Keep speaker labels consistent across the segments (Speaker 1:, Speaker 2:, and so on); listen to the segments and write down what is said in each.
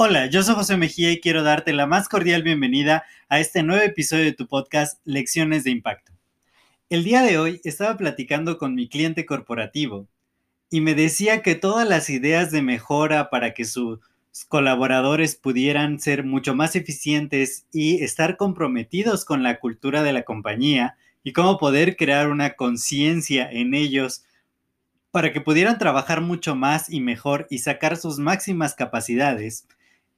Speaker 1: Hola, yo soy José Mejía y quiero darte la más cordial bienvenida a este nuevo episodio de tu podcast Lecciones de Impacto. El día de hoy estaba platicando con mi cliente corporativo y me decía que todas las ideas de mejora para que sus colaboradores pudieran ser mucho más eficientes y estar comprometidos con la cultura de la compañía y cómo poder crear una conciencia en ellos para que pudieran trabajar mucho más y mejor y sacar sus máximas capacidades,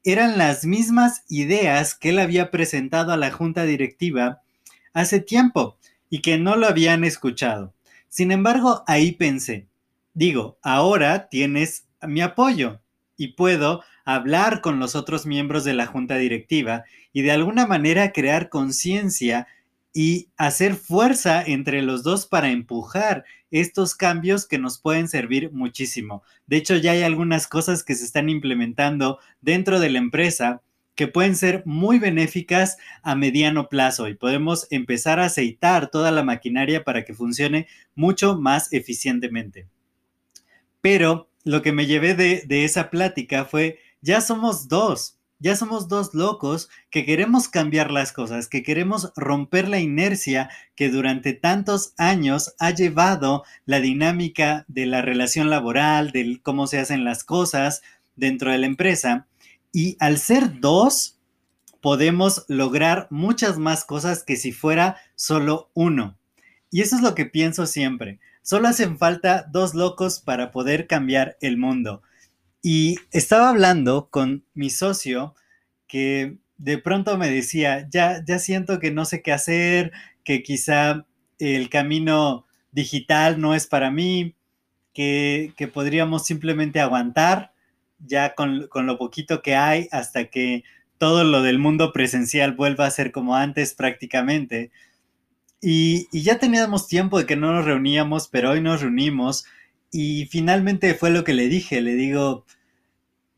Speaker 1: eran las mismas ideas que él había presentado a la junta directiva hace tiempo y que no lo habían escuchado. Sin embargo, ahí pensé, digo, ahora tienes mi apoyo y puedo hablar con los otros miembros de la junta directiva y de alguna manera crear conciencia y hacer fuerza entre los dos para empujar estos cambios que nos pueden servir muchísimo. De hecho, ya hay algunas cosas que se están implementando dentro de la empresa que pueden ser muy benéficas a mediano plazo y podemos empezar a aceitar toda la maquinaria para que funcione mucho más eficientemente. Pero lo que me llevé de, esa plática fue, ya somos dos, ya somos dos locos que queremos cambiar las cosas, que queremos romper la inercia que durante tantos años ha llevado la dinámica de la relación laboral, de cómo se hacen las cosas dentro de la empresa. Y al ser dos, podemos lograr muchas más cosas que si fuera solo uno. Y eso es lo que pienso siempre. Solo hacen falta dos locos para poder cambiar el mundo. Y estaba hablando con mi socio que de pronto me decía, ya, ya siento que no sé qué hacer, que quizá el camino digital no es para mí, que, podríamos simplemente aguantar ya con, lo poquito que hay hasta que todo lo del mundo presencial vuelva a ser como antes prácticamente. Y, y, ya teníamos tiempo de que no nos reuníamos, pero hoy nos reunimos y finalmente fue lo que le dije, le digo,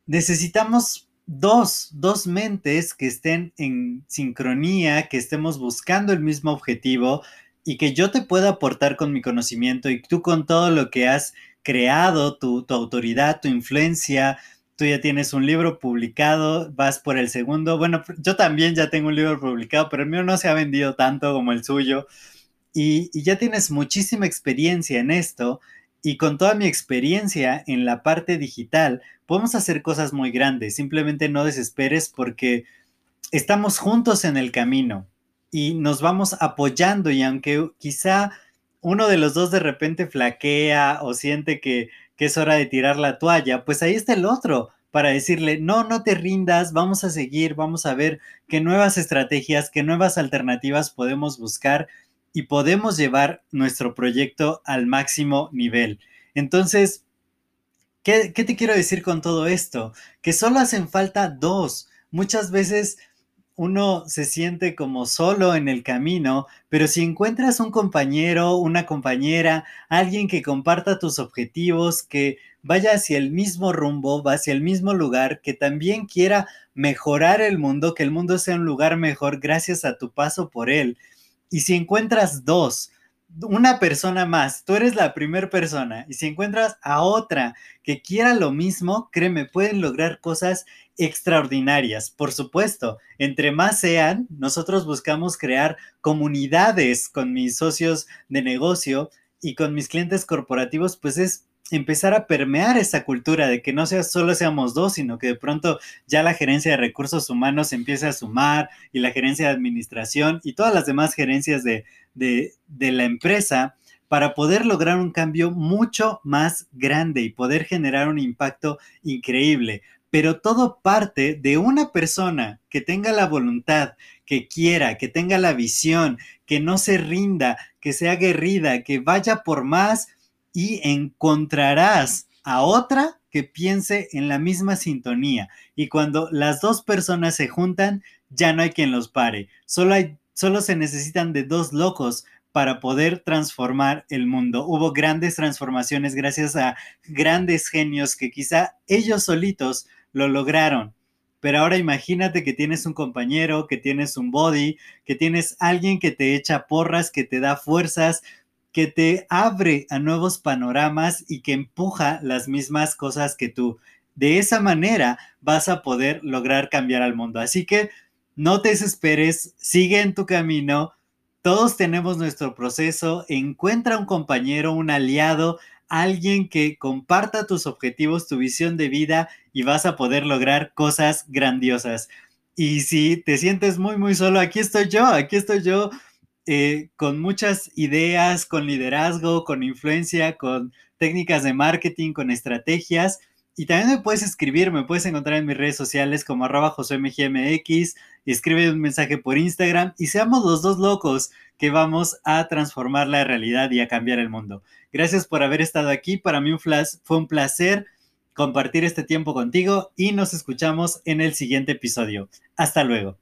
Speaker 1: necesitamos dos, dos mentes que estén en sincronía, que estemos buscando el mismo objetivo y que yo te pueda aportar con mi conocimiento y tú con todo lo que has creado, tu, tu autoridad, tu influencia, tú ya tienes un libro publicado, vas por el segundo. Bueno, yo también ya tengo un libro publicado, pero el mío no se ha vendido tanto como el suyo. Y, y, ya tienes muchísima experiencia en esto y con toda mi experiencia en la parte digital, podemos hacer cosas muy grandes. Simplemente no desesperes porque estamos juntos en el camino y nos vamos apoyando y aunque quizá uno de los dos de repente flaquea o siente que, es hora de tirar la toalla, pues ahí está el otro para decirle, no, no te rindas, vamos a seguir, vamos a ver qué nuevas estrategias, qué nuevas alternativas podemos buscar y podemos llevar nuestro proyecto al máximo nivel. Entonces, ¿qué, te quiero decir con todo esto? Que solo hacen falta dos. Muchas veces uno se siente como solo en el camino, pero si encuentras un compañero, una compañera, alguien que comparta tus objetivos, que vaya hacia el mismo rumbo, va hacia el mismo lugar, que también quiera mejorar el mundo, que el mundo sea un lugar mejor gracias a tu paso por él, y si encuentras dos, una persona más, tú eres la primera persona, y si encuentras a otra que quiera lo mismo, créeme, pueden lograr cosas extraordinarias. Por supuesto, entre más sean, nosotros buscamos crear comunidades con mis socios de negocio y con mis clientes corporativos, pues es empezar a permear esa cultura de que no sea, solo seamos dos, sino que de pronto ya la gerencia de recursos humanos empiece a sumar y la gerencia de administración y todas las demás gerencias de, de, de la empresa para poder lograr un cambio mucho más grande y poder generar un impacto increíble. Pero todo parte de una persona que tenga la voluntad, que quiera, que tenga la visión, que no se rinda, que sea aguerrida, que vaya por más y encontrarás a otra que piense en la misma sintonía. Y cuando las dos personas se juntan, ya no hay quien los pare. Solo, solo se necesitan de dos locos para poder transformar el mundo. Hubo grandes transformaciones gracias a grandes genios que quizá ellos solitos lo lograron. Pero ahora imagínate que tienes un compañero, que tienes un body, que tienes alguien que te echa porras, que te da fuerzas, que te abre a nuevos panoramas y que empuja las mismas cosas que tú. De esa manera vas a poder lograr cambiar al mundo. Así que no te desesperes, sigue en tu camino. Todos tenemos nuestro proceso. Encuentra un compañero, un aliado, alguien que comparta tus objetivos, tu visión de vida y vas a poder lograr cosas grandiosas. Y si te sientes muy, muy solo, aquí estoy yo, aquí estoy yo eh, con muchas ideas, con liderazgo, con influencia, con técnicas de marketing, con estrategias. Y también me puedes escribir, me puedes encontrar en mis redes sociales como arroba josemgmx, escribe un mensaje por Instagram y seamos los dos locos que vamos a transformar la realidad y a cambiar el mundo. Gracias por haber estado aquí, para mí un fue un placer compartir este tiempo contigo y nos escuchamos en el siguiente episodio. Hasta luego.